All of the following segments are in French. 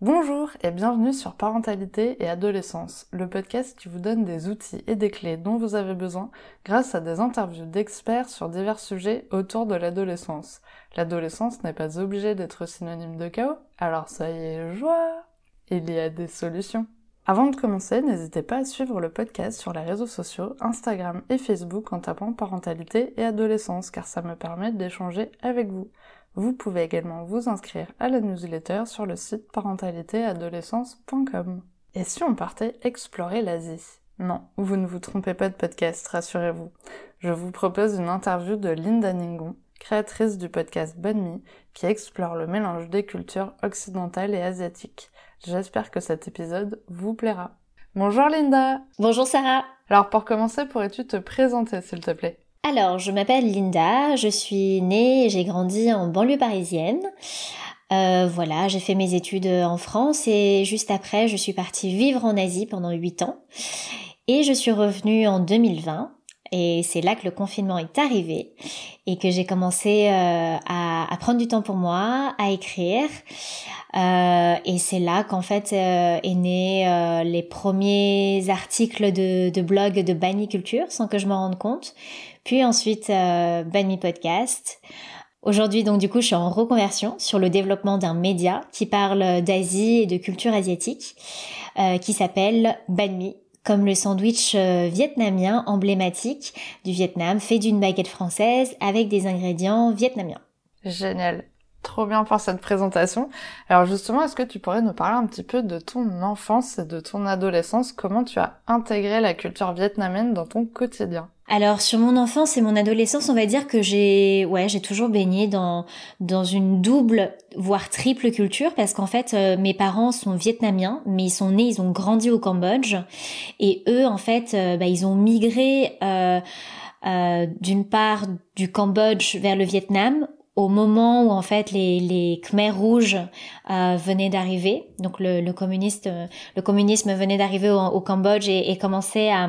Bonjour et bienvenue sur Parentalité et Adolescence, le podcast qui vous donne des outils et des clés dont vous avez besoin grâce à des interviews d'experts sur divers sujets autour de l'adolescence. L'adolescence n'est pas obligée d'être synonyme de chaos, alors ça y est, joie Il y a des solutions. Avant de commencer, n'hésitez pas à suivre le podcast sur les réseaux sociaux, Instagram et Facebook en tapant parentalité et adolescence car ça me permet d'échanger avec vous. Vous pouvez également vous inscrire à la newsletter sur le site parentalitéadolescence.com. Et si on partait explorer l'Asie? Non, vous ne vous trompez pas de podcast, rassurez-vous. Je vous propose une interview de Linda Ningon, créatrice du podcast Banmi, qui explore le mélange des cultures occidentales et asiatiques. J'espère que cet épisode vous plaira. Bonjour Linda Bonjour Sarah Alors pour commencer, pourrais-tu te présenter s'il te plaît? Alors, je m'appelle Linda, je suis née et j'ai grandi en banlieue parisienne. Euh, voilà, j'ai fait mes études en France et juste après, je suis partie vivre en Asie pendant 8 ans. Et je suis revenue en 2020 et c'est là que le confinement est arrivé et que j'ai commencé euh, à, prendre du temps pour moi, à écrire. Euh, et c'est là qu'en fait euh, est né les premiers articles de, de blog de Banny Culture sans que je me rende compte. Puis ensuite Banny Podcast. Aujourd'hui, donc, du coup, je suis en reconversion sur le développement d'un média qui parle d'Asie et de culture asiatique, qui s'appelle Banmi, comme le sandwich euh, vietnamien emblématique du Vietnam, fait d'une baguette française avec des ingrédients vietnamiens. Génial. Trop bien pour cette présentation. Alors justement, est-ce que tu pourrais nous parler un petit peu de ton enfance et de ton adolescence? Comment tu as intégré la culture vietnamienne dans ton quotidien? Alors sur mon enfance et mon adolescence, on va dire que j'ai ouais, j'ai toujours baigné dans dans une double voire triple culture parce qu'en fait euh, mes parents sont vietnamiens mais ils sont nés, ils ont grandi au Cambodge. Et eux en fait euh, bah, ils ont migré euh, d'une part du Cambodge vers le Vietnam au moment où en fait les, les Khmers rouges venaient d'arriver, donc le, le, communiste, le communisme venait d'arriver au, au, Cambodge et, et commençait à,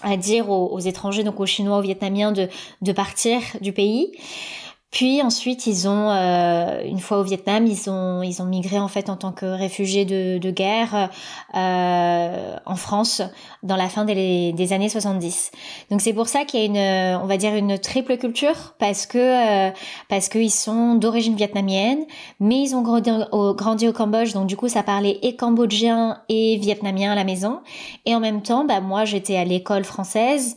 à dire aux, étrangers, donc aux Chinois, aux Vietnamiens, de, de partir du pays. Puis ensuite, ils ont, euh, une fois au Vietnam, ils ont, ils ont migré en fait en tant que réfugiés de, de guerre euh, en France dans la fin des, des années 70. Donc c'est pour ça qu'il y a une, on va dire une triple culture parce que euh, parce qu'ils sont d'origine vietnamienne, mais ils ont grandi au, grandi au Cambodge, donc du coup ça parlait et cambodgien et vietnamien à la maison. Et en même temps, bah moi j'étais à l'école française.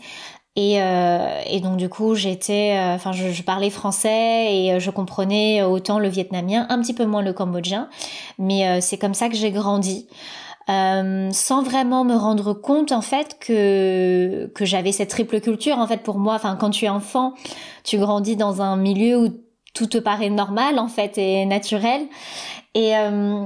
Et, euh, et donc du coup, j'étais, euh, enfin, je, je, parlais français et euh, je comprenais autant le vietnamien, un petit peu moins le cambodgien, mais c'est comme ça que j'ai grandi. Euh, sans vraiment me rendre compte en fait que que j'avais cette triple culture en fait pour moi. Enfin quand tu es enfant tu grandis dans un milieu où tout te paraît normal en fait et naturel. Et euh,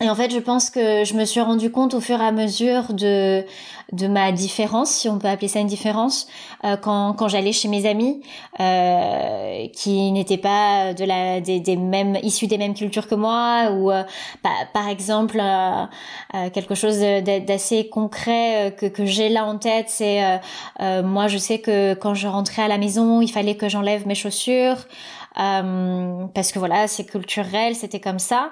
et en fait, je pense que je me suis rendu compte au fur et à mesure de de ma différence, si on peut appeler ça une différence, euh, quand quand j'allais chez mes amis euh, qui n'étaient pas de la des, des, mêmes issus des mêmes cultures que moi, ou bah, par exemple euh, euh, quelque chose d'assez concret que que j'ai là en tête, c'est moi je sais que quand je rentrais à la maison, il fallait que j'enlève mes chaussures. Euh, parce que voilà, c'est culturel, c'était comme ça.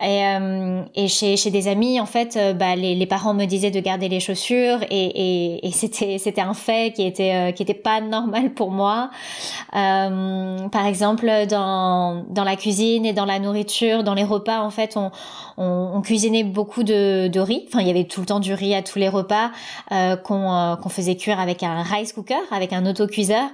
Et, euh, et chez, chez des amis, en fait, euh, bah, les, les parents me disaient de garder les chaussures et, et, c'était c'était un fait qui était qui était pas normal pour moi. par exemple, dans dans la cuisine et dans la nourriture, dans les repas, en fait, on on, cuisinait beaucoup de, de riz. Enfin, il y avait tout le temps du riz à tous les repas qu'on qu'on faisait cuire avec un rice cooker, avec un autocuiseur,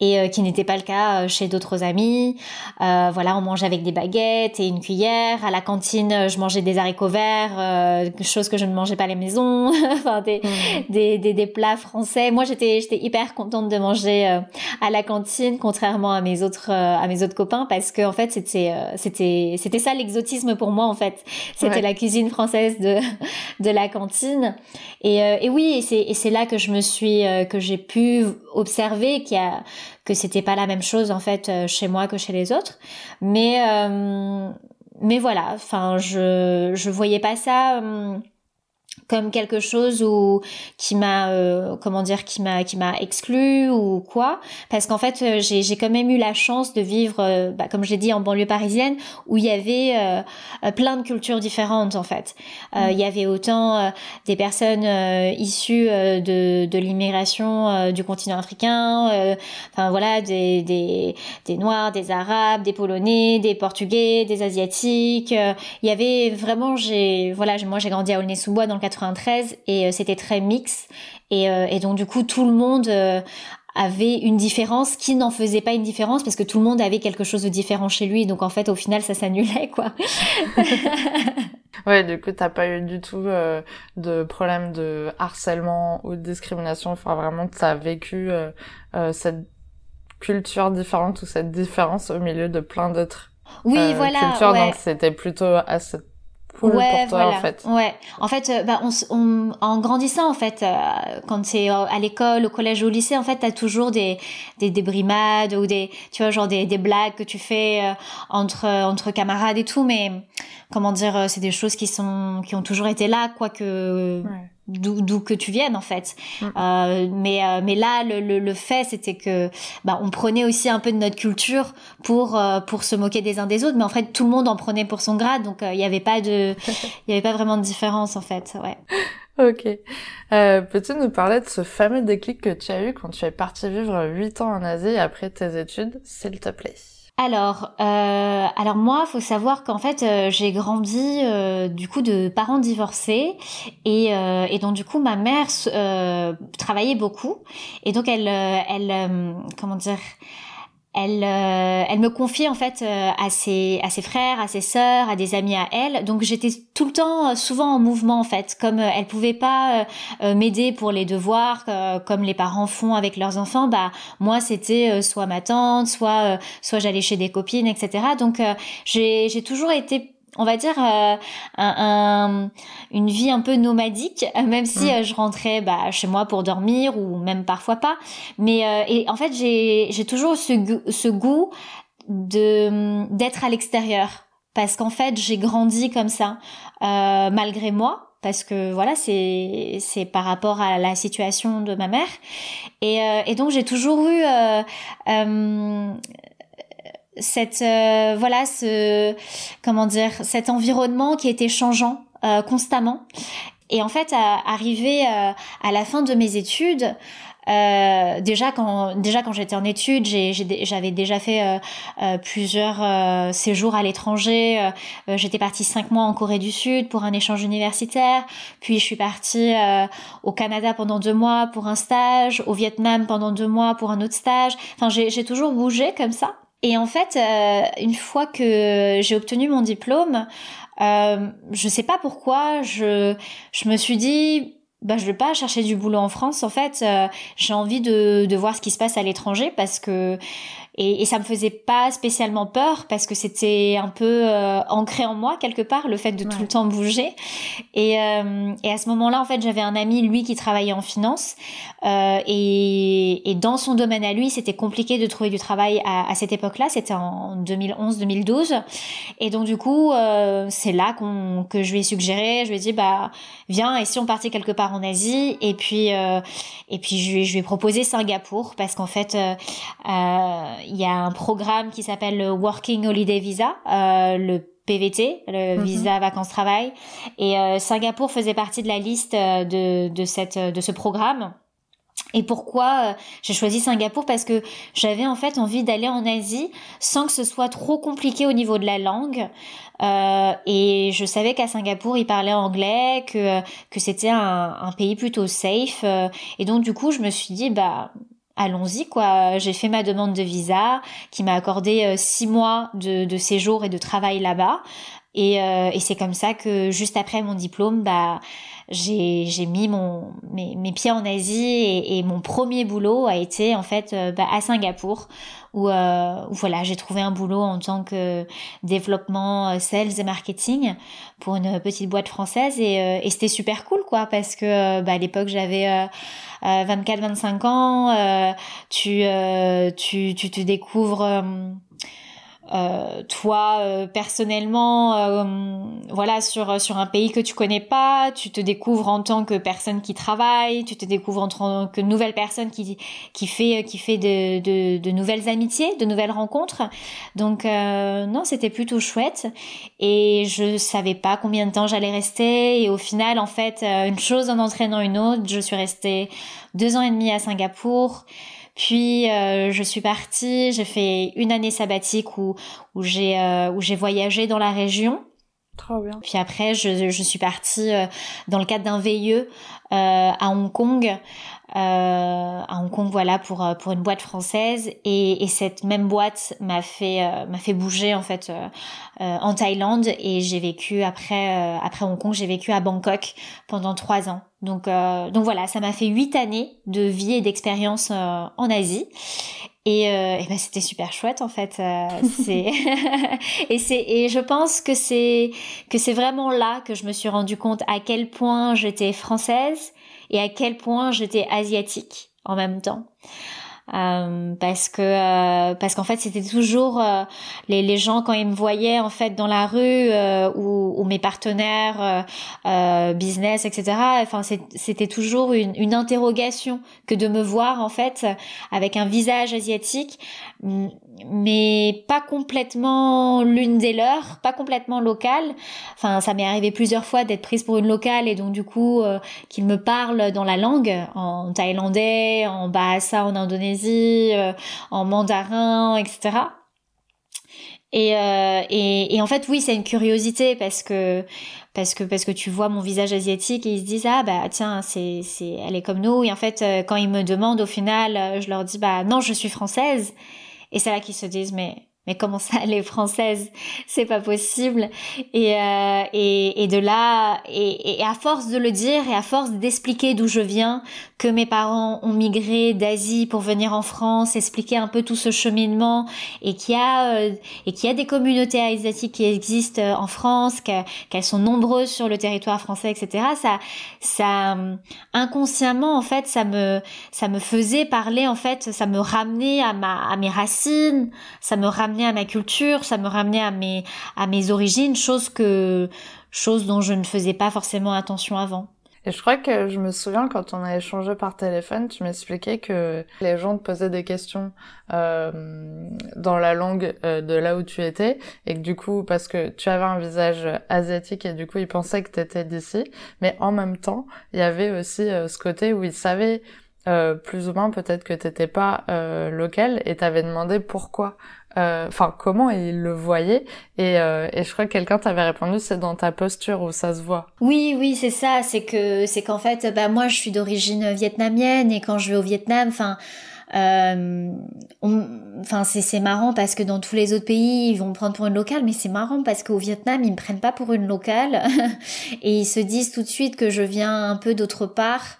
et qui n'était pas le cas chez d'autres amis. Euh, voilà, on mangeait avec des baguettes et une cuillère. À la cantine, je mangeais des haricots verts, euh, chose que je ne mangeais pas à la maison. enfin, des, mmh. des, des, des, plats français. Moi, j'étais j'étais hyper contente de manger euh, à la cantine, contrairement à mes autres euh, à mes autres copains, parce que en fait, c'était euh, c'était c'était ça l'exotisme pour moi en fait. C'était la cuisine française de de la cantine. Et, et oui, et c'est et c'est là que je me suis que j'ai pu observer qu'il y a que c'était pas la même chose en fait euh, chez moi que chez les autres. Mais euh, mais voilà, enfin je je voyais pas ça. Euh, comme quelque chose ou qui m'a euh, comment dire qui m'a qui m'a exclu ou quoi parce qu'en fait euh, j'ai j'ai quand même eu la chance de vivre euh, bah, comme j'ai dit en banlieue parisienne où il y avait plein de cultures différentes en fait mm. il y avait autant des personnes issues de de l'immigration du continent africain enfin voilà des des des noirs des arabes des polonais des portugais des asiatiques il y avait vraiment j'ai voilà moi j'ai grandi à Aulnay-sous-Bois dans le 93 et euh, c'était très mix. Et, euh, et, donc du coup tout le monde euh, avait une différence qui n'en faisait pas une différence parce que tout le monde avait quelque chose de différent chez lui. Donc en fait au final ça s'annulait quoi. ouais du coup t'as pas eu du tout de problème de harcèlement ou de discrimination. Enfin vraiment t'as vécu cette culture différente ou cette différence au milieu de plein d'autres oui, voilà, cultures. Donc c'était plutôt ouais, voilà. en fait. Ouais. En fait, euh, bah, on, en grandissant, en fait, euh, quand c'est euh, à l'école, au collège ou au lycée, en fait, t'as toujours des, des, des brimades ou des, tu vois, genre des, des blagues que tu fais entre, entre camarades et tout, mais comment dire, c'est des choses qui sont, qui ont toujours été là, quoique, ouais d'où que tu viennes en fait. Mm. Euh, mais euh, mais là le, le, fait c'était que bah on prenait aussi un peu de notre culture pour euh, pour se moquer des uns des autres, mais en fait tout le monde en prenait pour son grade, donc il n'y avait pas de il y avait pas vraiment de différence en fait. Ouais. Ok. Euh, Peux-tu nous parler de ce fameux déclic que tu as eu quand tu es parti vivre 8 ans en Asie après tes études, s'il te plaît? Alors, euh, alors moi, faut savoir qu'en fait, euh, j'ai grandi euh, du coup de parents divorcés et, euh, et donc du coup, ma mère travaillait beaucoup. Et donc elle, elle, comment dire, elle, euh, elle me confiait en fait euh, à ses à ses frères, à ses sœurs, à des amis à elle. Donc j'étais tout le temps, euh, souvent en mouvement en fait. Comme elle pouvait pas m'aider pour les devoirs, comme les parents font avec leurs enfants, bah moi c'était soit ma tante, soit soit j'allais chez des copines, etc. Donc j'ai j'ai toujours été on va dire euh, un, une vie un peu nomadique même si mm. euh, je rentrais bah, chez moi pour dormir ou même parfois pas. Mais euh, et en fait j'ai toujours ce, ce goût de d'être à l'extérieur. Parce qu'en fait j'ai grandi comme ça malgré moi. Parce que voilà c'est c'est par rapport à la situation de ma mère. Et, et donc j'ai toujours eu cette euh, voilà ce comment dire cet environnement qui était changeant euh, constamment. Et en fait à, arrivé euh, à la fin de mes études déjà quand déjà quand j'étais en études j'avais déjà fait plusieurs séjours à l'étranger. J'étais partie cinq mois en Corée du Sud pour un échange universitaire. Puis je suis partie au Canada pendant deux mois pour un stage au Vietnam pendant deux mois pour un autre stage. Enfin j'ai toujours bougé comme ça et en fait, euh, une fois que j'ai obtenu mon diplôme, euh, je sais pas pourquoi, je, je me suis dit, bah je vais pas chercher du boulot en France. En fait, euh, j'ai envie de, de voir ce qui se passe à l'étranger parce que et, et ça me faisait pas spécialement peur parce que c'était un peu euh, ancré en moi quelque part le fait de tout le temps bouger et, euh, et à ce moment-là en fait j'avais un ami lui qui travaillait en finance euh, et, et dans son domaine à lui c'était compliqué de trouver du travail à, à cette époque-là. C'était en 2011-2012 et donc du coup euh, c'est là qu'on que je lui ai suggéré. Je lui ai dit bah viens et si on partait quelque part en Asie? Et puis euh, et puis je lui, je lui ai proposé Singapour parce qu'en fait euh, il y a un programme qui s'appelle le Working Holiday Visa, euh, le PVT, le mhm. visa vacances travail, et euh, Singapour faisait partie de la liste euh, de, de cette de ce programme. Et pourquoi j'ai choisi Singapour Parce que j'avais en fait envie d'aller en Asie sans que ce soit trop compliqué au niveau de la langue. Euh, et je savais qu'à Singapour, ils parlaient anglais, que, que c'était un, un, pays plutôt safe. et donc du coup, je me suis dit, bah allons-y quoi. J'ai fait ma demande de visa qui m'a accordé euh, six mois de, de, séjour et de travail là-bas. Et, euh, et c'est comme ça que juste après mon diplôme, bah j'ai j'ai mis mon mes, mes, pieds en Asie et, et, mon premier boulot a été en fait euh, bah, à Singapour où, euh, où voilà j'ai trouvé un boulot en tant que développement sales et marketing pour une petite boîte française et, et c'était super cool quoi parce que bah, à l'époque j'avais 24-25 ans, euh, tu, euh, tu, tu te découvres euh, toi euh, personnellement euh, voilà sur sur un pays que tu connais pas tu te découvres en tant que personne qui travaille tu te découvres en tant que nouvelle personne qui qui fait qui fait de de, de nouvelles amitiés de nouvelles rencontres. Donc non c'était plutôt chouette. Et je savais pas combien de temps j'allais rester. Et au final en fait une chose en entraînant une autre je suis restée deux ans et demi à Singapour puis euh, je suis partie, j'ai fait une année sabbatique où où j'ai euh, où j'ai voyagé dans la région. Trop bien. Puis après, je, je suis partie euh, dans le cadre d'un VIE à Hong Kong. À Hong Kong, voilà, pour pour une boîte française. Et, et cette même boîte m'a fait m'a fait bouger en fait en Thaïlande. Et j'ai vécu après après Hong Kong, j'ai vécu à Bangkok pendant trois ans. Donc, euh, donc voilà, ça m'a fait huit années de vie et d'expérience euh, en Asie. Et, euh, et ben c'était super chouette en fait. Euh, c'est et c'est et je pense que c'est que c'est vraiment là que je me suis rendu compte à quel point j'étais française et à quel point j'étais asiatique en même temps. Euh, parce que euh, parce qu'en fait c'était toujours euh, les, les gens quand ils me voyaient en fait dans la rue ou, ou, mes partenaires business etc enfin c'était toujours une, une interrogation que de me voir en fait avec un visage asiatique mais pas complètement l'une des leurs, pas complètement locale. Enfin, ça m'est arrivé plusieurs fois d'être prise pour une locale et donc du coup euh, qu'ils me parlent dans la langue, en thaïlandais, en bahasa en Indonésie, euh, en mandarin, etc. Et, euh, et, et, en fait, oui, c'est une curiosité parce que parce que parce que tu vois mon visage asiatique et ils se disent ah bah tiens c'est c'est elle est comme nous et en fait quand ils me demandent au final je leur dis bah non je suis française et c'est là qu'ils se disent, mais mais comment ça, les françaises, c'est pas possible. Et, euh, et, et de là, et, et, à force de le dire et à force d'expliquer d'où je viens, que mes parents ont migré d'Asie pour venir en France, expliquer un peu tout ce cheminement, et qu'il y a euh, et qu'il y a des communautés asiatiques qui existent euh, en France, qu'elles sont nombreuses sur le territoire français, etc. Ça, ça inconsciemment en fait, ça me ça me faisait parler en fait, ça me ramenait à ma à mes racines, ça me ramenait à ma culture, ça me ramenait à mes à mes origines, chose que chose dont je ne faisais pas forcément attention avant. Et je crois que je me souviens quand on a échangé par téléphone, tu m'expliquais que les gens te posaient des questions euh, dans la langue euh, de là où tu étais et que du coup, parce que tu avais un visage asiatique et du coup ils pensaient que tu étais d'ici, mais en même temps, il y avait aussi euh, ce côté où ils savaient euh, plus ou moins peut-être que t'étais pas euh, local et t'avais demandé pourquoi. Euh, enfin comment il le voyait et, euh, et je crois que quelqu'un t'avait répondu c'est dans ta posture où ça se voit. Oui oui c'est ça. C'est que c'est qu'en fait bah moi je suis d'origine vietnamienne et quand je vais au Vietnam enfin euh, enfin c'est c'est marrant parce que dans tous les autres pays ils vont prendre pour une locale mais c'est marrant parce qu'au Vietnam ils me prennent pas pour une locale. Et ils se disent tout de suite que je viens un peu d'autre part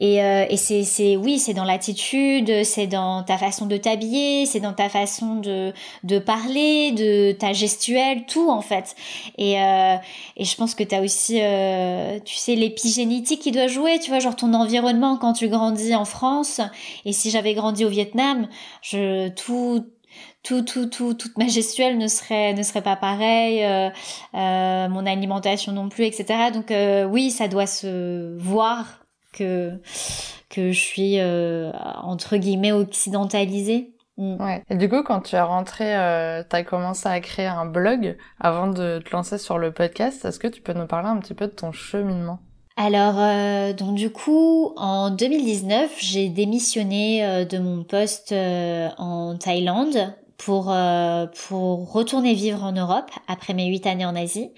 et, euh, et c'est, c'est, oui, c'est dans l'attitude, c'est dans ta façon de t'habiller, c'est dans ta façon de, de parler, de ta gestuelle, tout en fait. Et, euh, et je pense que tu as aussi, euh, tu sais, l'épigénétique qui doit jouer, tu vois, genre ton environnement quand tu grandis en France. Et si j'avais grandi au Vietnam, je tout tout, tout, tout, toute ma gestuelle ne serait, ne serait pas pareille, euh, euh, mon alimentation non plus, etc. Donc euh, oui, ça doit se voir que que je suis euh, entre guillemets occidentalisée. Mm. Ouais. Et du coup, quand tu es rentrée, euh, tu as commencé à créer un blog avant de te lancer sur le podcast. Est-ce que tu peux nous parler un petit peu de ton cheminement? Alors, euh, donc du coup, en 2019, j'ai démissionné euh, de mon poste en Thaïlande pour pour retourner vivre en Europe après mes huit années en Asie.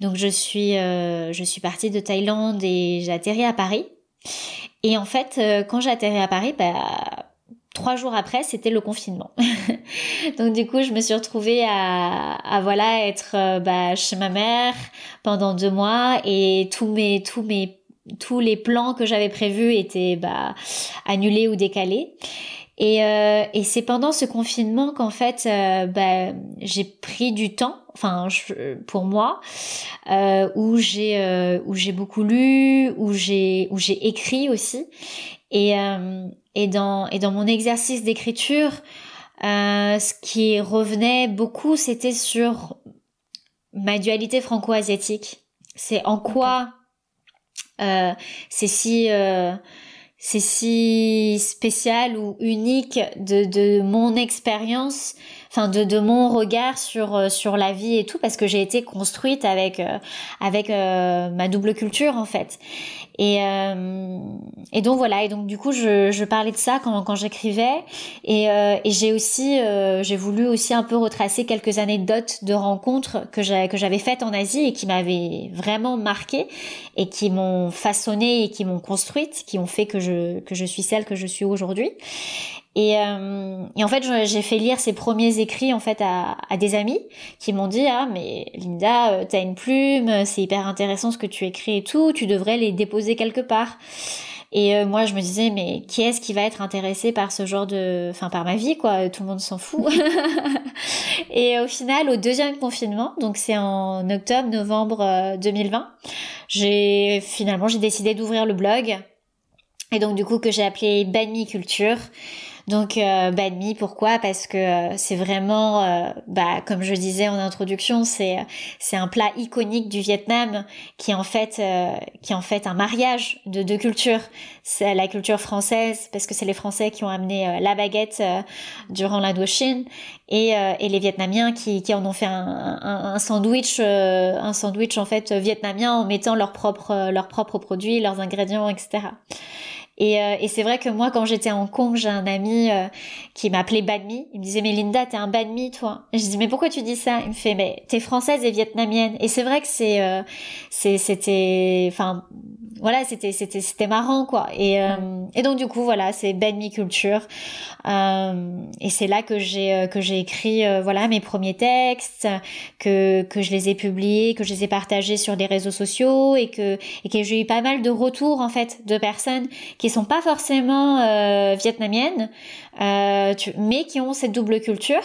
Donc je suis je suis partie de Thaïlande et j'ai atterri à Paris. Et en fait, euh, quand j'ai atterri à Paris, bah, trois jours après, c'était le confinement. Donc du coup, je me suis retrouvée à, voilà être euh, bah, chez ma mère pendant deux mois et tous mes tous mes tous les plans que j'avais prévus étaient bah, annulés ou décalés. Et, euh, et c'est pendant ce confinement qu'en fait, bah, j'ai pris du temps enfin pour moi euh, où j'ai euh, où j'ai beaucoup lu où j'ai où j'ai écrit aussi et euh, et dans et dans mon exercice d'écriture ce qui revenait beaucoup, c'était sur ma dualité franco-asiatique. C'est en quoi c'est si c'est si spécial ou unique de, de mon expérience, enfin de, de mon regard sur euh, sur la vie et tout, parce que j'ai été construite avec euh, avec euh, ma double culture en fait. Et, euh, et donc voilà, et donc du coup je, je parlais de ça quand, quand j'écrivais et, euh, et j'ai aussi j'ai voulu aussi un peu retracer quelques anecdotes de rencontres que j'avais que j'avais faites en Asie et qui m'avaient vraiment marqué et qui m'ont façonné et qui m'ont construite, qui ont fait que je que je suis celle que je suis aujourd'hui. Et, euh, et, en fait, j'ai fait lire ces premiers écrits en fait à, à des amis qui m'ont dit ah mais Linda, euh, t'as une plume, c'est hyper intéressant ce que tu écris et tout, tu devrais les déposer quelque part. Et euh, moi, je me disais mais qui est-ce qui va être intéressé par ce genre de, enfin par ma vie quoi Tout le monde s'en fout. et au final, au deuxième confinement, donc c'est en octobre-novembre 2020, j'ai finalement j'ai décidé d'ouvrir le blog. Et donc du coup que j'ai appelé Banmi Culture donc euh, banh pourquoi? Parce que euh, c'est vraiment, euh, bah, comme je disais en introduction, c'est c'est un plat iconique du Vietnam qui est en fait qui est en fait un mariage de deux cultures. C'est la culture française parce que c'est les Français qui ont amené la baguette durant l'Indochine et, et les Vietnamiens qui, qui en ont fait un, un, un sandwich un sandwich en fait vietnamien en mettant leurs propres leurs propres produits, leurs ingrédients, etc. Et, euh, et c'est vrai que moi, quand j'étais en Hong j'ai un ami euh, qui m'appelait Banmi. Il me disait, mais Linda, t'es un Banmi, toi. Et je dis, mais pourquoi tu dis ça? Il me fait, mais t'es française et vietnamienne. Et c'est vrai que c'est, euh, c'était, enfin, voilà, c'était c'était c'était marrant quoi. Et euh, et donc du coup voilà, c'est Ben Mi Culture. Euh, et c'est là que j'ai euh, que j'ai écrit voilà mes premiers textes, que que je les ai publiés, que je les ai partagés sur des réseaux sociaux et que et que j'ai eu pas mal de retours en fait de personnes qui sont pas forcément vietnamiennes, mais qui ont cette double culture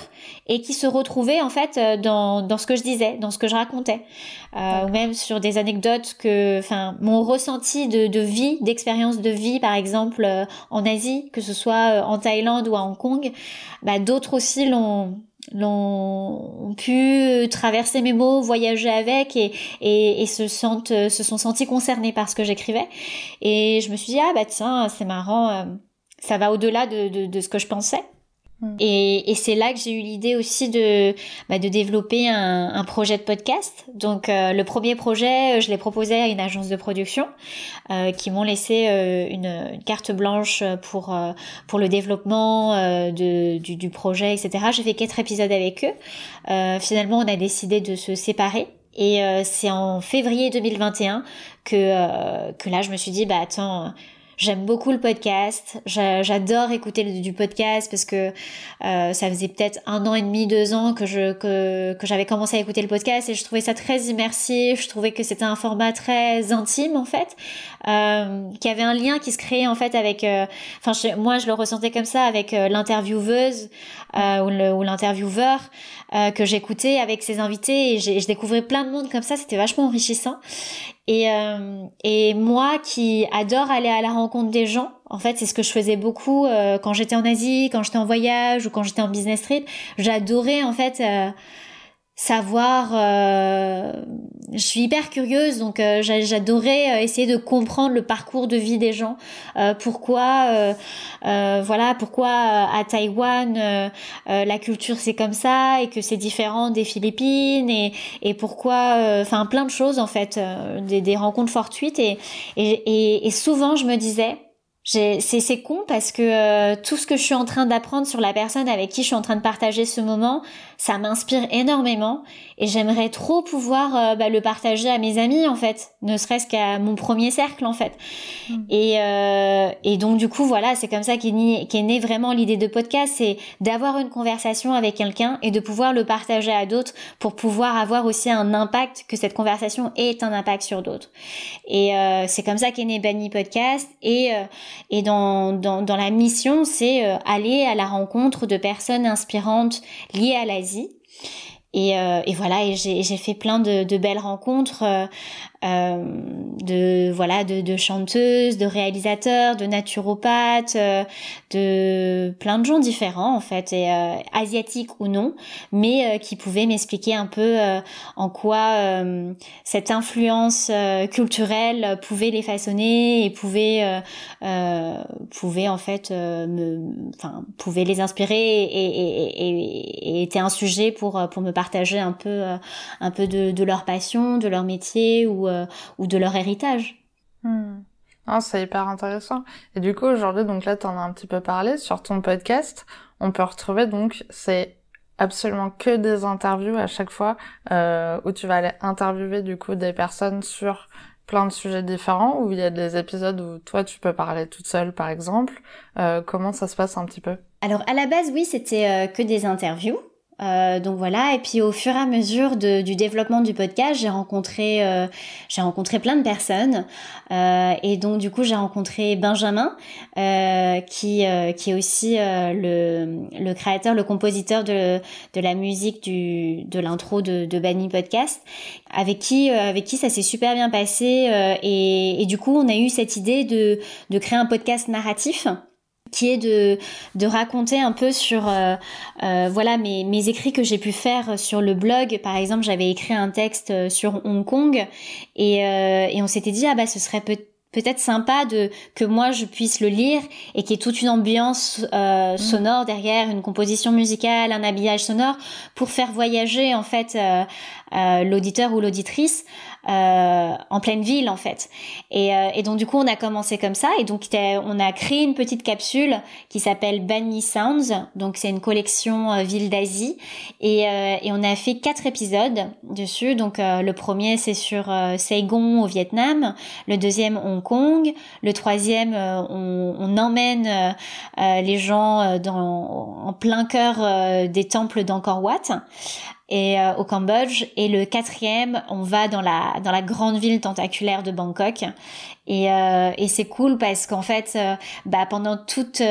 et qui se retrouvaient en fait dans dans ce que je disais, dans ce que je racontais, ou même sur des anecdotes que, enfin, mon ressenti de, vie, d'expérience de vie, par exemple euh, en Asie, que ce soit euh, en Thaïlande ou à Hong Kong, bah, d'autres aussi l'ont pu traverser mes mots, voyager avec et, se sentent se sont sentis concernés par ce que j'écrivais. Et je me suis dit ah bah tiens c'est marrant, euh, ça va au-delà de, de ce que je pensais. Mm. Et, et c'est là que j'ai eu l'idée aussi de, bah, de développer un, un, projet de podcast. Donc euh, le premier projet, euh, je l'ai proposé à une agence de production euh, qui m'ont laissé euh, une, une, carte blanche pour pour le développement de, du, du, projet, etc. J'ai fait quatre épisodes avec eux. finalement, on a décidé de se séparer. Et c'est en février 2021 que que là, je me suis dit bah attends J'aime beaucoup le podcast. J'adore écouter du podcast parce que euh, ça faisait peut-être un an et demi, deux ans que je que, que j'avais commencé à écouter le podcast et je trouvais ça très immersif. Je trouvais que c'était un format très intime en fait, euh, qui avait un lien qui se créait en fait avec. Euh, enfin, moi je le ressentais comme ça avec euh, l'intervieweuse euh, ou l'intervieweur que j'écoutais avec ses invités et je découvrais plein de monde comme ça. C'était vachement enrichissant. Et, euh, et moi qui adore aller à la rencontre des gens, en fait c'est ce que je faisais beaucoup euh, quand j'étais en Asie, quand j'étais en voyage ou quand j'étais en business trip. J'adorais en fait euh, savoir. Euh, je suis hyper curieuse, donc euh, j'adorais euh, essayer de comprendre le parcours de vie des gens. pourquoi, voilà, pourquoi à Taïwan la culture c'est comme ça et que c'est différent des Philippines et, et pourquoi, enfin plein de choses en fait, des, des, rencontres fortuites et, et, et souvent je me disais c'est con parce que euh, tout ce que je suis en train d'apprendre sur la personne avec qui je suis en train de partager ce moment, ça m'inspire énormément et j'aimerais trop pouvoir euh, bah, le partager à mes amis en fait, ne serait-ce qu'à mon premier cercle en fait. Mm. Et, euh, et donc du coup voilà, c'est comme ça qu'est née, née vraiment l'idée de podcast, c'est d'avoir une conversation avec quelqu'un et de pouvoir le partager à d'autres pour pouvoir avoir aussi un impact, que cette conversation ait un impact sur d'autres. Et c'est comme ça qu'est né Banny Podcast et et dans, dans, dans la mission, c'est euh, aller à la rencontre de personnes inspirantes liées à l'Asie. Et, euh, et, voilà, et j'ai fait plein de, de belles rencontres. Euh, euh, de voilà de, de, chanteuses, de réalisateurs, de naturopathes, euh, de plein de gens différents en fait, et euh, asiatiques ou non, mais qui pouvaient m'expliquer un peu en quoi cette influence culturelle pouvait les façonner et pouvait pouvait en fait me enfin pouvait les inspirer et, et, et, et, était un sujet pour pour me partager un peu un peu de, de leur passion, de leur métier ou euh, ou de leur héritage. Hmm. Ah, c'est hyper intéressant. Et du coup, aujourd'hui, donc là, tu en as un petit peu parlé sur ton podcast. On peut retrouver donc, c'est absolument que des interviews à chaque fois euh, où tu vas aller interviewer du coup des personnes sur plein de sujets différents, où il y a des épisodes où toi tu peux parler toute seule par exemple. Euh, comment ça se passe un petit peu? Alors à la base oui c'était que des interviews. Euh, donc voilà, et puis au fur et à mesure de, du développement du podcast, j'ai rencontré euh, j'ai rencontré plein de personnes. Euh, et donc du coup j'ai rencontré Benjamin euh, qui qui est aussi le, le créateur, le compositeur de, de la musique du de l'intro de, de Banny Podcast, avec qui avec qui ça s'est super bien passé et, et du coup on a eu cette idée de de créer un podcast narratif qui est de, de raconter un peu sur euh, euh, voilà mes, mes écrits que j'ai pu faire sur le blog. Par exemple, j'avais écrit un texte euh, sur Hong Kong et, euh, et on s'était dit ah bah ce serait peut peut-être sympa de que moi je puisse le lire et qu'il y ait toute une ambiance euh, mm. sonore derrière, une composition musicale, un habillage sonore pour faire voyager en fait euh, euh, l'auditeur ou l'auditrice euh, en pleine ville en fait. Et, euh, et, donc du coup on a commencé comme ça et donc on a créé une petite capsule qui s'appelle Bani Sounds. Donc c'est une collection euh, ville d'Asie et, et, on a fait quatre épisodes dessus. Donc le premier c'est sur Saigon au Vietnam, le deuxième Hong Kong, le troisième on, on, emmène les gens dans, en plein cœur des temples d'Angkor Wat et euh, au Cambodge. Et le quatrième on va dans la dans la grande ville tentaculaire de Bangkok. Et, euh, et c'est cool parce qu'en fait euh, bah pendant toute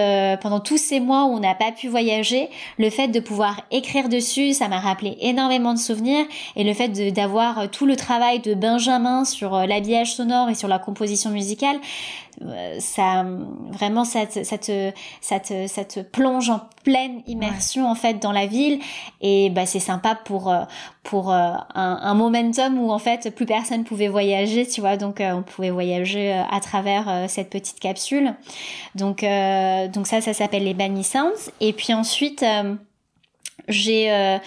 pendant tous ces mois où on n'a pas pu voyager le fait de pouvoir écrire dessus ça m'a rappelé énormément de souvenirs. Et le fait d'avoir tout le travail de Benjamin sur l'habillage sonore et sur la composition musicale ça vraiment ça te, ça te ça te ça te plonge en pleine immersion en fait dans la ville. Et bah c'est sympa pour euh, pour euh, un, un, momentum où en fait plus personne pouvait voyager tu vois. Donc euh, on pouvait voyager à travers cette petite capsule. Donc donc ça ça s'appelle les Bunny Sounds. Et puis ensuite j'ai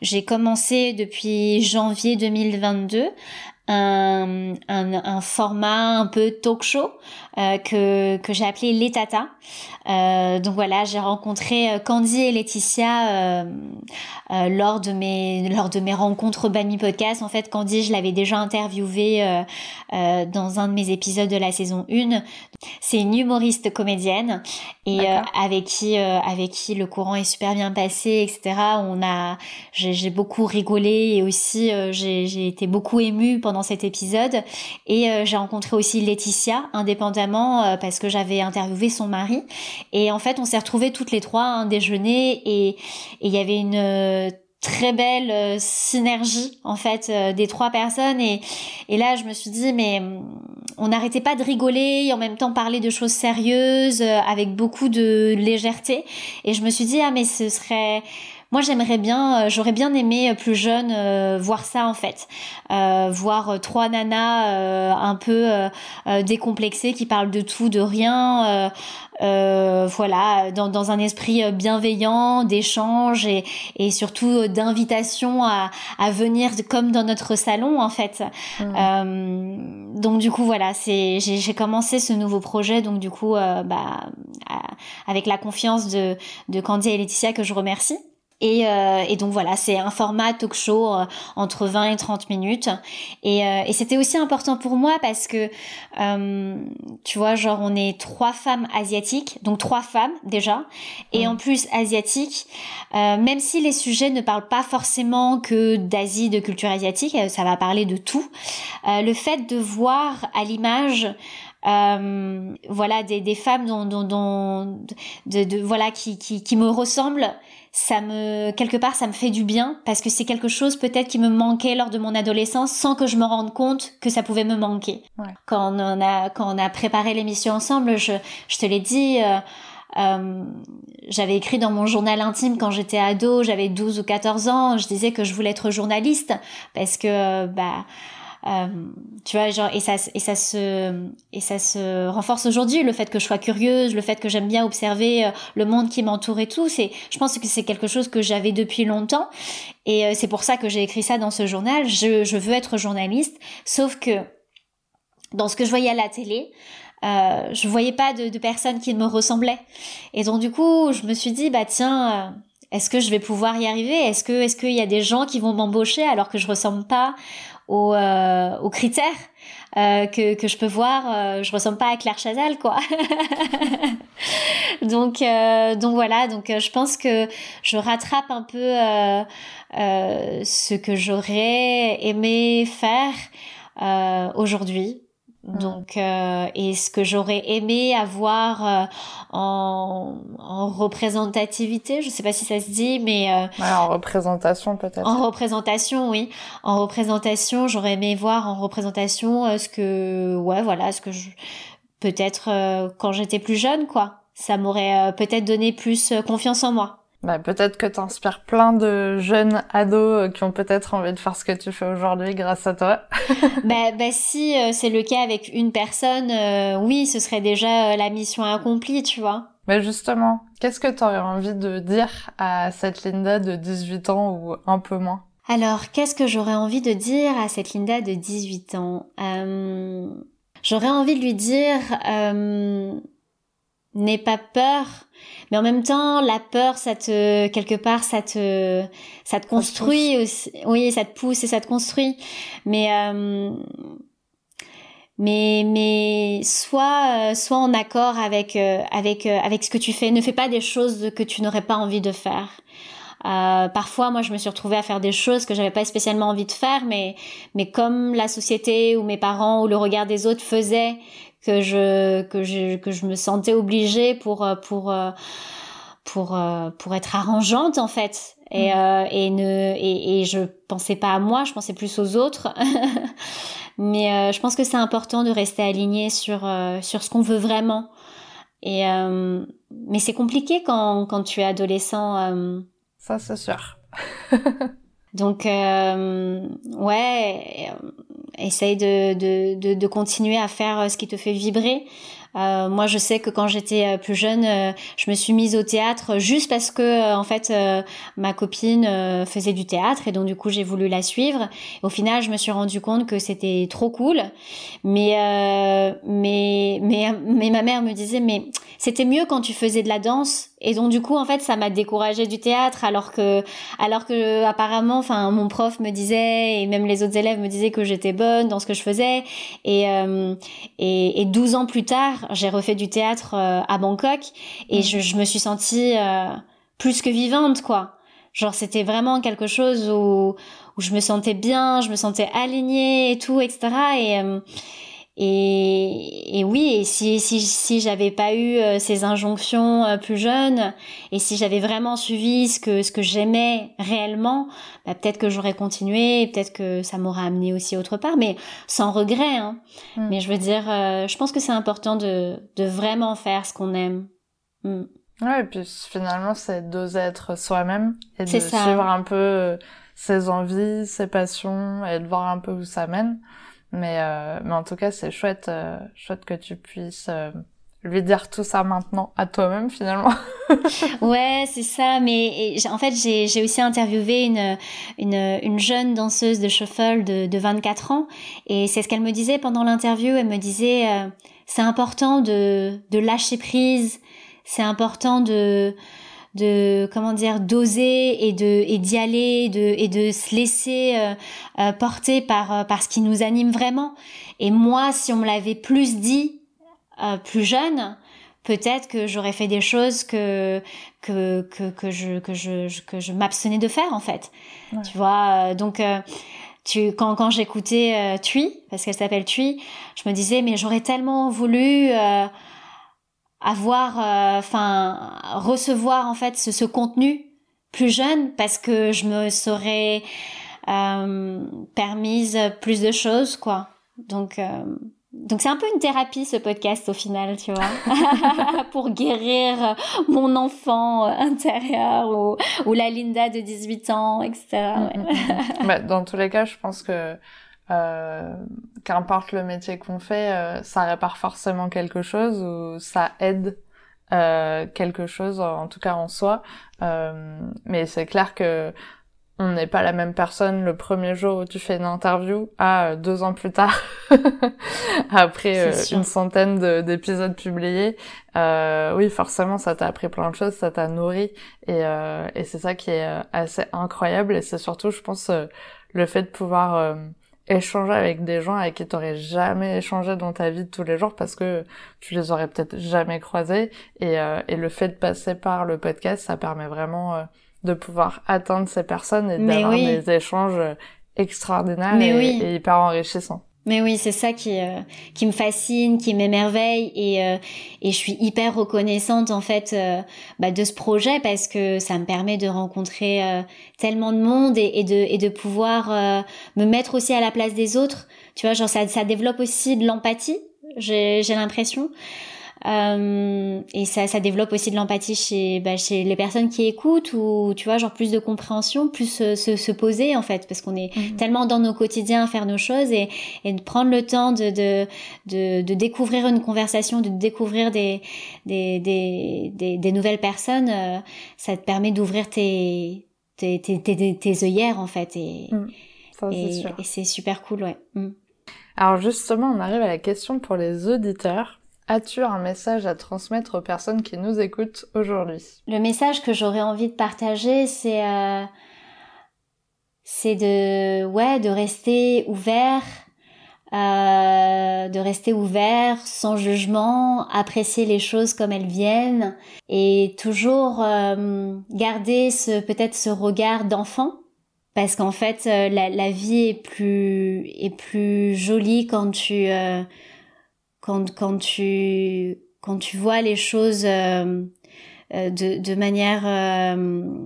j'ai commencé depuis janvier 2022 un, un, un, format un peu talk show euh, que, que j'ai appelé Les Tata. Euh, donc voilà, j'ai rencontré euh, Candy et Laetitia euh, euh, lors de mes lors de mes rencontres Bami Podcast. En fait, Candy, je l'avais déjà interviewée euh, dans un de mes épisodes de la saison 1. C'est une humoriste comédienne et avec qui avec qui le courant est super bien passé, etc. On a j'ai beaucoup rigolé et aussi j'ai été beaucoup émue pendant cet épisode et j'ai rencontré aussi Laetitia indépendamment euh, parce que j'avais interviewé son mari. Et en fait, on s'est retrouvés toutes les trois à un déjeuner et il y avait une euh, très belle euh, synergie en fait des trois personnes et, et là je me suis dit mais on n'arrêtait pas de rigoler et en même temps parler de choses sérieuses avec beaucoup de légèreté. Et je me suis dit ah mais ce serait moi, j'aimerais bien, euh, j'aurais bien aimé euh, plus jeune euh, voir ça en fait, voir trois nanas un peu décomplexées qui parlent de tout, de rien. voilà, dans, dans, un esprit bienveillant, d'échange et, et surtout d'invitation à, à venir comme dans notre salon en fait. Mmh. donc du coup voilà, c'est j'ai commencé ce nouveau projet donc du coup bah, avec la confiance de, de Candy et Laetitia que je remercie. Et, euh, et, donc voilà, c'est un format talk show euh, entre 20 et 30 minutes. Et, euh, et c'était aussi important pour moi parce que, tu vois, genre on est trois femmes asiatiques, donc trois femmes déjà, et en plus asiatiques, même si les sujets ne parlent pas forcément que d'Asie, de culture asiatique, ça va parler de tout. le fait de voir à l'image voilà des, des femmes dont, dont, dont de, de, voilà qui, qui, qui me ressemblent ça me quelque part ça me fait du bien parce que c'est quelque chose peut-être qui me manquait lors de mon adolescence sans que je me rende compte que ça pouvait me manquer. Quand on a quand on a préparé l'émission ensemble, je je te l'ai dit euh, euh, j'avais écrit dans mon journal intime quand j'étais ado, j'avais 12 ou 14 ans, je disais que je voulais être journaliste parce que bah euh, tu vois genre et ça et ça se et ça se renforce aujourd'hui le fait que je sois curieuse le fait que j'aime bien observer euh, le monde qui m'entoure et tout c'est je pense que c'est quelque chose que j'avais depuis longtemps. Et euh, c'est pour ça que j'ai écrit ça dans ce journal. Je, veux être journaliste sauf que dans ce que je voyais à la télé euh, je voyais pas de, de, personnes qui me ressemblaient. Et donc du coup je me suis dit bah tiens est-ce que je vais pouvoir y arriver? Est-ce que est-ce qu'il y a des gens qui vont m'embaucher alors que je ressemble pas? Aux, euh, aux critères euh, que, que je peux voir. Euh, je ressemble pas à Claire Chazal, quoi. donc, euh, donc voilà. Donc, euh, je pense que je rattrape un peu ce que j'aurais aimé faire aujourd'hui. Donc, euh, et ce que j'aurais aimé avoir euh, en, en, représentativité, je sais pas si ça se dit, mais euh, en représentation peut-être. En représentation, oui. En représentation, j'aurais aimé voir en représentation euh, ce que, ouais, voilà, ce que je, peut-être euh, quand j'étais plus jeune, quoi. Ça m'aurait peut-être donné plus confiance en moi. Bah, peut-être que t'inspires plein de jeunes ados euh, qui ont peut-être envie de faire ce que tu fais aujourd'hui grâce à toi. bah, bah si euh, c'est le cas avec une personne, euh, oui, ce serait déjà la mission accomplie, tu vois. Mais justement, qu'est-ce que tu aurais envie de dire à cette Linda de 18 ans ou un peu moins? Alors, qu'est-ce que j'aurais envie de dire à cette Linda de 18 ans? J'aurais envie de lui dire n'aie pas peur mais en même temps la peur ça te quelque part ça te ça te construit aussi. Oui ça te pousse et ça te construit. Mais euh, mais mais sois euh, sois en accord avec euh, avec euh, avec ce que tu fais. Ne fais pas des choses que tu n'aurais pas envie de faire. Euh, parfois, moi, je me suis retrouvée à faire des choses que j'avais pas spécialement envie de faire, mais mais comme la société ou mes parents ou le regard des autres faisaient que je que je que je me sentais obligée pour euh, pour euh, pour euh, pour être arrangeante en fait. Et mm. et ne et, et je pensais pas à moi je pensais plus aux autres. Mais je pense que c'est important de rester aligné sur sur ce qu'on veut vraiment. Et mais c'est compliqué quand quand tu es adolescent ça c'est sûr. Donc ouais essaye de, de, de, de, continuer à faire euh, ce qui te fait vibrer. Euh, moi, je sais que quand j'étais euh, plus jeune, euh, je me suis mise au théâtre juste parce que, en fait, ma copine faisait du théâtre et donc du coup, j'ai voulu la suivre. Au final, je me suis rendu compte que c'était trop cool, mais mais mais mais ma mère me disait mais c'était mieux quand tu faisais de la danse et donc du coup en fait ça m'a découragée du théâtre alors que alors que apparemment enfin mon prof me disait et même les autres élèves me disaient que j'étais bonne dans ce que je faisais et et, et 12 ans plus tard j'ai refait du théâtre euh, à Bangkok et mm. je, je, me suis sentie euh, plus que vivante, quoi. Genre, c'était vraiment quelque chose où, où je me sentais bien, je me sentais alignée et tout, etc. Et, euh, et, et oui, et si, si, si j'avais pas eu euh, ces injonctions euh, plus jeunes, et si j'avais vraiment suivi ce que, ce que j'aimais réellement, bah, peut-être que j'aurais continué, peut-être que ça m'aurait amené aussi autre part, mais sans regret. Hein. Mm. Mais je veux dire, euh, je pense que c'est important de, de vraiment faire ce qu'on aime. Mm. Ouais, et puis finalement, c'est d'oser être soi-même et de suivre un peu ses envies, ses passions et de voir un peu où ça mène. Mais, euh, mais en tout cas, c'est chouette, euh, chouette que tu puisses euh, lui dire tout ça maintenant à toi-même finalement. ouais, c'est ça. Mais en fait, j'ai aussi interviewé une, une, une, jeune danseuse de shuffle de, de 24 ans. Et c'est ce qu'elle me disait pendant l'interview. Elle me disait, c'est important de, de lâcher prise. C'est important de de comment dire d'oser et de et d'y aller de, et de se laisser euh, euh, porter par euh, par ce qui nous anime vraiment. Et moi si on me l'avait plus dit plus jeune peut-être que j'aurais fait des choses que que que, que je que je que je m'abstenais de faire en fait. Tu vois donc tu quand quand j'écoutais euh, Tui parce qu'elle s'appelle Tui, je me disais mais j'aurais tellement voulu euh, avoir euh, enfin recevoir en fait ce, contenu plus jeune parce que je me serais euh, permise plus de choses quoi. Donc donc c'est un peu une thérapie ce podcast au final, tu vois, pour guérir mon enfant intérieur ou, la Linda de 18 ans, etc. Mm, mm, mm. bah, dans tous les cas, je pense que euh, qu'importe le métier qu'on fait, euh, ça répare forcément quelque chose ou ça aide euh, quelque chose, en tout cas en soi. Euh, mais c'est clair que on n'est pas la même personne le premier jour où tu fais une interview à euh, deux ans plus tard après euh, une centaine d'épisodes publiés. Euh, oui forcément ça t'a appris plein de choses ça t'a nourri et, euh, et c'est ça qui est assez incroyable. Et c'est surtout je pense le fait de pouvoir échanger avec des gens avec qui t'aurais jamais échangé dans ta vie de tous les jours parce que tu les aurais peut-être jamais croisés. Et, et le fait de passer par le podcast ça permet vraiment de pouvoir atteindre ces personnes et d'avoir des échanges extraordinaires et, hyper enrichissants. Mais oui, c'est ça qui euh, qui me fascine, qui m'émerveille et euh, et je suis hyper reconnaissante en fait euh, bah, de ce projet parce que ça me permet de rencontrer tellement de monde et, et, de et de pouvoir me mettre aussi à la place des autres. Tu vois, genre ça ça développe aussi de l'empathie. J'ai j'ai l'impression. Euh, et ça, ça développe aussi de l'empathie chez, bah, chez les personnes qui écoutent ou tu vois genre plus de compréhension, plus se, se, poser en fait parce qu'on est mhm. tellement dans nos quotidiens à faire nos choses et, et de prendre le temps de, de, de, de découvrir une conversation, de découvrir des, des, des, des, des nouvelles personnes, euh, ça te permet d'ouvrir tes, tes, tes, tes, tes, œillères en fait et, mm. et, et c'est super cool ouais. Mm. Alors justement, on arrive à la question pour les auditeurs. As-tu un message à transmettre aux personnes qui nous écoutent aujourd'hui? Le message que j'aurais envie de partager, c'est euh, c'est de ouais de rester ouvert, euh, de rester ouvert sans jugement, apprécier les choses comme elles viennent et toujours euh, garder ce peut-être ce regard d'enfant parce qu'en fait la, la, vie est plus est plus jolie quand tu quand, quand, tu, quand tu vois les choses euh, euh, de, de manière euh,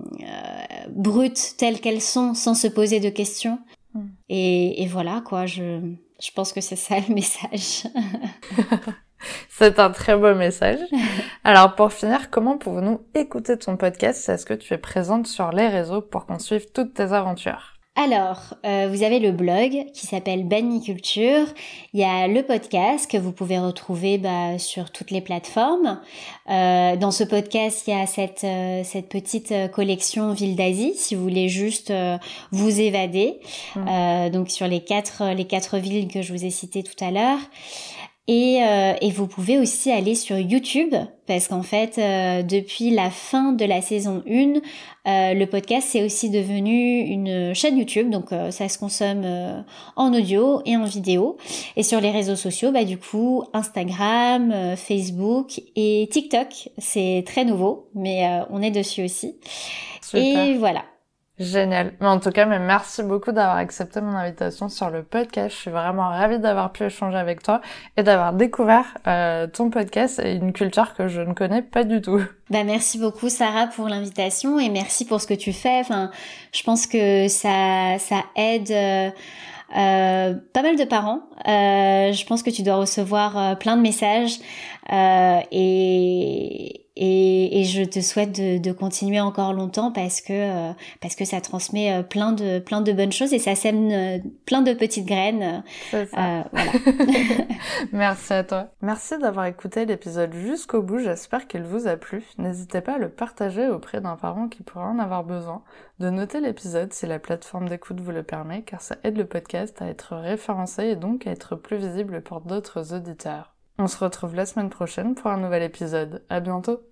brute telles qu'elles sont sans se poser de questions. Mm. Et, et voilà quoi, je, je pense que c'est ça le message. c'est un très beau message. Alors pour finir, comment pouvons-nous écouter ton podcast? Est-ce que tu es présente sur les réseaux pour qu'on suive toutes tes aventures? Alors, euh, vous avez le blog qui s'appelle Culture. Il y a le podcast que vous pouvez retrouver bah, sur toutes les plateformes. Euh, dans ce podcast, il y a cette, euh, cette petite collection Ville d'Asie, si vous voulez juste vous évader. Mmh. donc sur les quatre, les quatre villes que je vous ai citées tout à l'heure. Et, euh, et, vous pouvez aussi aller sur YouTube parce qu'en fait, euh, depuis la fin de la saison 1, euh, le podcast c'est aussi devenu une chaîne YouTube, donc ça se consomme en audio et en vidéo. Et sur les réseaux sociaux, bah du coup, Instagram, Facebook et TikTok, c'est très nouveau, mais on est dessus aussi. Et voilà. Génial. Mais en tout cas, mais merci beaucoup d'avoir accepté mon invitation sur le podcast. Je suis vraiment ravie d'avoir pu échanger avec toi et d'avoir découvert euh, ton podcast et une culture que je ne connais pas du tout. Bah merci beaucoup Sarah pour l'invitation et merci pour ce que tu fais. Enfin, je pense que ça ça aide. Euh, euh pas mal de parents. Euh, je pense que tu dois recevoir euh, plein de messages euh, et, et, et, je te souhaite de, de, continuer encore longtemps parce que euh, parce que ça transmet euh, plein de plein de bonnes choses et ça sème euh, plein de petites graines. Ça. voilà. Merci à toi. Merci d'avoir écouté l'épisode jusqu'au bout. J'espère qu'il vous a plu. N'hésitez pas à le partager auprès d'un parent qui pourrait en avoir besoin, de noter l'épisode si la plateforme d'écoute vous le permet, car ça aide le podcast à être référencé et donc à être plus visible pour d'autres auditeurs. On se retrouve la semaine prochaine pour un nouvel épisode. À bientôt!